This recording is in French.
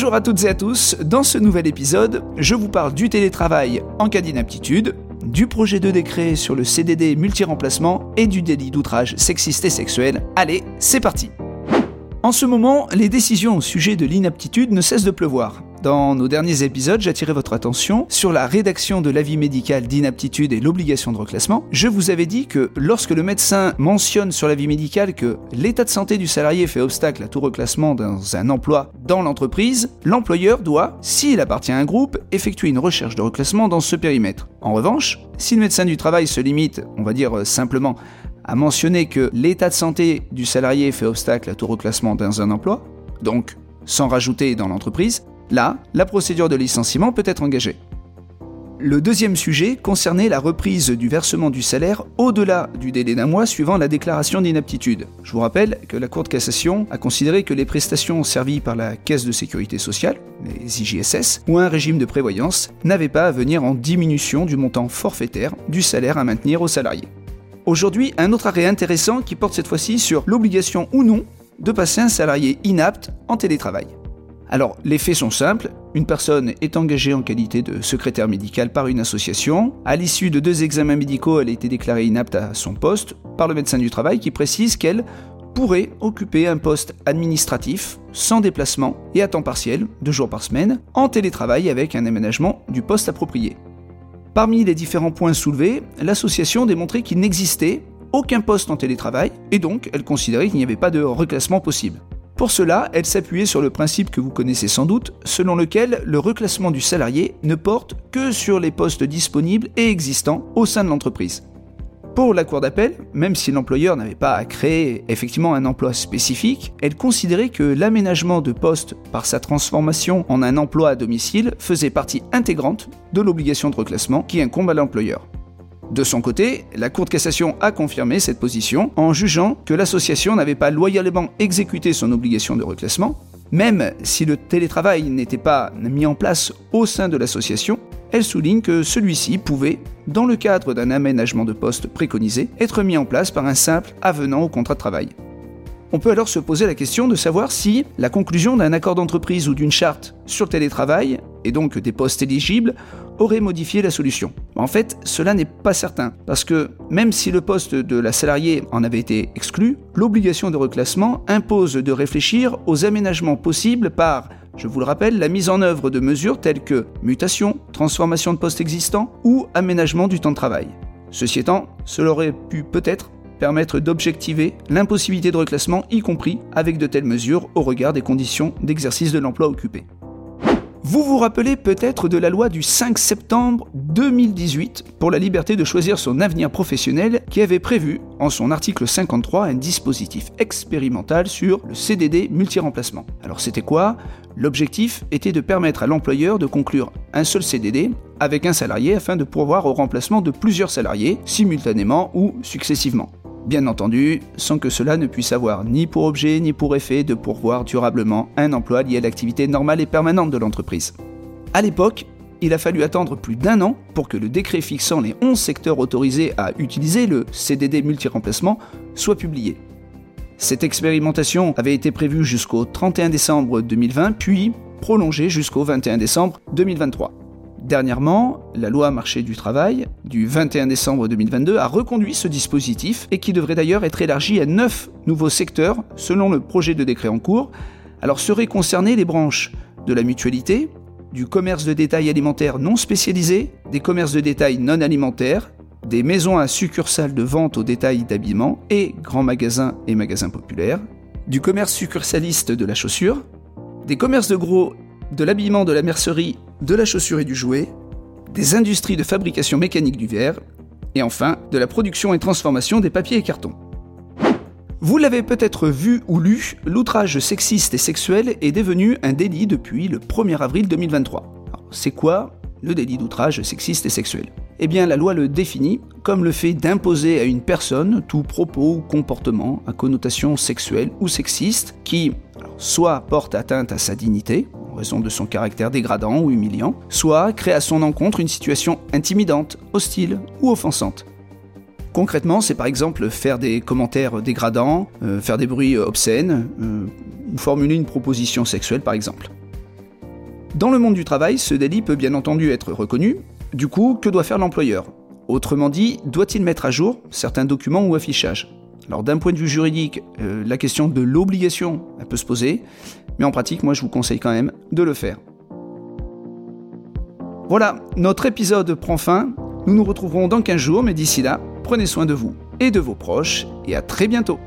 Bonjour à toutes et à tous, dans ce nouvel épisode, je vous parle du télétravail en cas d'inaptitude, du projet de décret sur le CDD multi-remplacement et du délit d'outrage sexiste et sexuel. Allez, c'est parti En ce moment, les décisions au sujet de l'inaptitude ne cessent de pleuvoir. Dans nos derniers épisodes, j'attirais votre attention sur la rédaction de l'avis médical d'inaptitude et l'obligation de reclassement. Je vous avais dit que lorsque le médecin mentionne sur l'avis médical que l'état de santé du salarié fait obstacle à tout reclassement dans un emploi dans l'entreprise, l'employeur doit, s'il appartient à un groupe, effectuer une recherche de reclassement dans ce périmètre. En revanche, si le médecin du travail se limite, on va dire simplement, à mentionner que l'état de santé du salarié fait obstacle à tout reclassement dans un emploi, donc sans rajouter dans l'entreprise, Là, la procédure de licenciement peut être engagée. Le deuxième sujet concernait la reprise du versement du salaire au-delà du délai d'un mois suivant la déclaration d'inaptitude. Je vous rappelle que la Cour de cassation a considéré que les prestations servies par la Caisse de sécurité sociale, les IJSS, ou un régime de prévoyance n'avaient pas à venir en diminution du montant forfaitaire du salaire à maintenir aux salariés. Aujourd'hui, un autre arrêt intéressant qui porte cette fois-ci sur l'obligation ou non de passer un salarié inapte en télétravail. Alors, les faits sont simples. Une personne est engagée en qualité de secrétaire médical par une association. À l'issue de deux examens médicaux, elle a été déclarée inapte à son poste par le médecin du travail qui précise qu'elle pourrait occuper un poste administratif sans déplacement et à temps partiel, deux jours par semaine, en télétravail avec un aménagement du poste approprié. Parmi les différents points soulevés, l'association démontrait qu'il n'existait aucun poste en télétravail et donc elle considérait qu'il n'y avait pas de reclassement possible. Pour cela, elle s'appuyait sur le principe que vous connaissez sans doute, selon lequel le reclassement du salarié ne porte que sur les postes disponibles et existants au sein de l'entreprise. Pour la Cour d'appel, même si l'employeur n'avait pas à créer effectivement un emploi spécifique, elle considérait que l'aménagement de poste par sa transformation en un emploi à domicile faisait partie intégrante de l'obligation de reclassement qui incombe à l'employeur. De son côté, la Cour de cassation a confirmé cette position en jugeant que l'association n'avait pas loyalement exécuté son obligation de reclassement, même si le télétravail n'était pas mis en place au sein de l'association, elle souligne que celui-ci pouvait, dans le cadre d'un aménagement de poste préconisé, être mis en place par un simple avenant au contrat de travail. On peut alors se poser la question de savoir si la conclusion d'un accord d'entreprise ou d'une charte sur le télétravail, et donc des postes éligibles, aurait modifié la solution. En fait, cela n'est pas certain, parce que même si le poste de la salariée en avait été exclu, l'obligation de reclassement impose de réfléchir aux aménagements possibles par, je vous le rappelle, la mise en œuvre de mesures telles que mutation, transformation de postes existants ou aménagement du temps de travail. Ceci étant, cela aurait pu peut-être permettre d'objectiver l'impossibilité de reclassement, y compris avec de telles mesures au regard des conditions d'exercice de l'emploi occupé. Vous vous rappelez peut-être de la loi du 5 septembre 2018 pour la liberté de choisir son avenir professionnel qui avait prévu, en son article 53, un dispositif expérimental sur le CDD multi-remplacement. Alors c'était quoi? L'objectif était de permettre à l'employeur de conclure un seul CDD avec un salarié afin de pourvoir au remplacement de plusieurs salariés simultanément ou successivement. Bien entendu, sans que cela ne puisse avoir ni pour objet ni pour effet de pourvoir durablement un emploi lié à l'activité normale et permanente de l'entreprise. À l'époque, il a fallu attendre plus d'un an pour que le décret fixant les 11 secteurs autorisés à utiliser le CDD multi-remplacement soit publié. Cette expérimentation avait été prévue jusqu'au 31 décembre 2020, puis prolongée jusqu'au 21 décembre 2023. Dernièrement, la loi marché du travail du 21 décembre 2022 a reconduit ce dispositif et qui devrait d'ailleurs être élargi à 9 nouveaux secteurs selon le projet de décret en cours. Alors seraient concernées les branches de la mutualité, du commerce de détail alimentaire non spécialisé, des commerces de détail non alimentaires, des maisons à succursales de vente au détail d'habillement et grands magasins et magasins populaires, du commerce succursaliste de la chaussure, des commerces de gros, de l'habillement, de la mercerie de la chaussure et du jouet, des industries de fabrication mécanique du verre, et enfin de la production et transformation des papiers et cartons. Vous l'avez peut-être vu ou lu, l'outrage sexiste et sexuel est devenu un délit depuis le 1er avril 2023. C'est quoi le délit d'outrage sexiste et sexuel? Eh bien, la loi le définit comme le fait d'imposer à une personne tout propos ou comportement à connotation sexuelle ou sexiste qui soit porte atteinte à sa dignité, raison de son caractère dégradant ou humiliant, soit crée à son encontre une situation intimidante, hostile ou offensante. Concrètement, c'est par exemple faire des commentaires dégradants, euh, faire des bruits obscènes, euh, ou formuler une proposition sexuelle par exemple. Dans le monde du travail, ce délit peut bien entendu être reconnu. Du coup, que doit faire l'employeur? Autrement dit, doit-il mettre à jour certains documents ou affichages? Alors d'un point de vue juridique, euh, la question de l'obligation, elle peut se poser, mais en pratique, moi je vous conseille quand même de le faire. Voilà, notre épisode prend fin. Nous nous retrouverons dans 15 jours, mais d'ici là, prenez soin de vous et de vos proches, et à très bientôt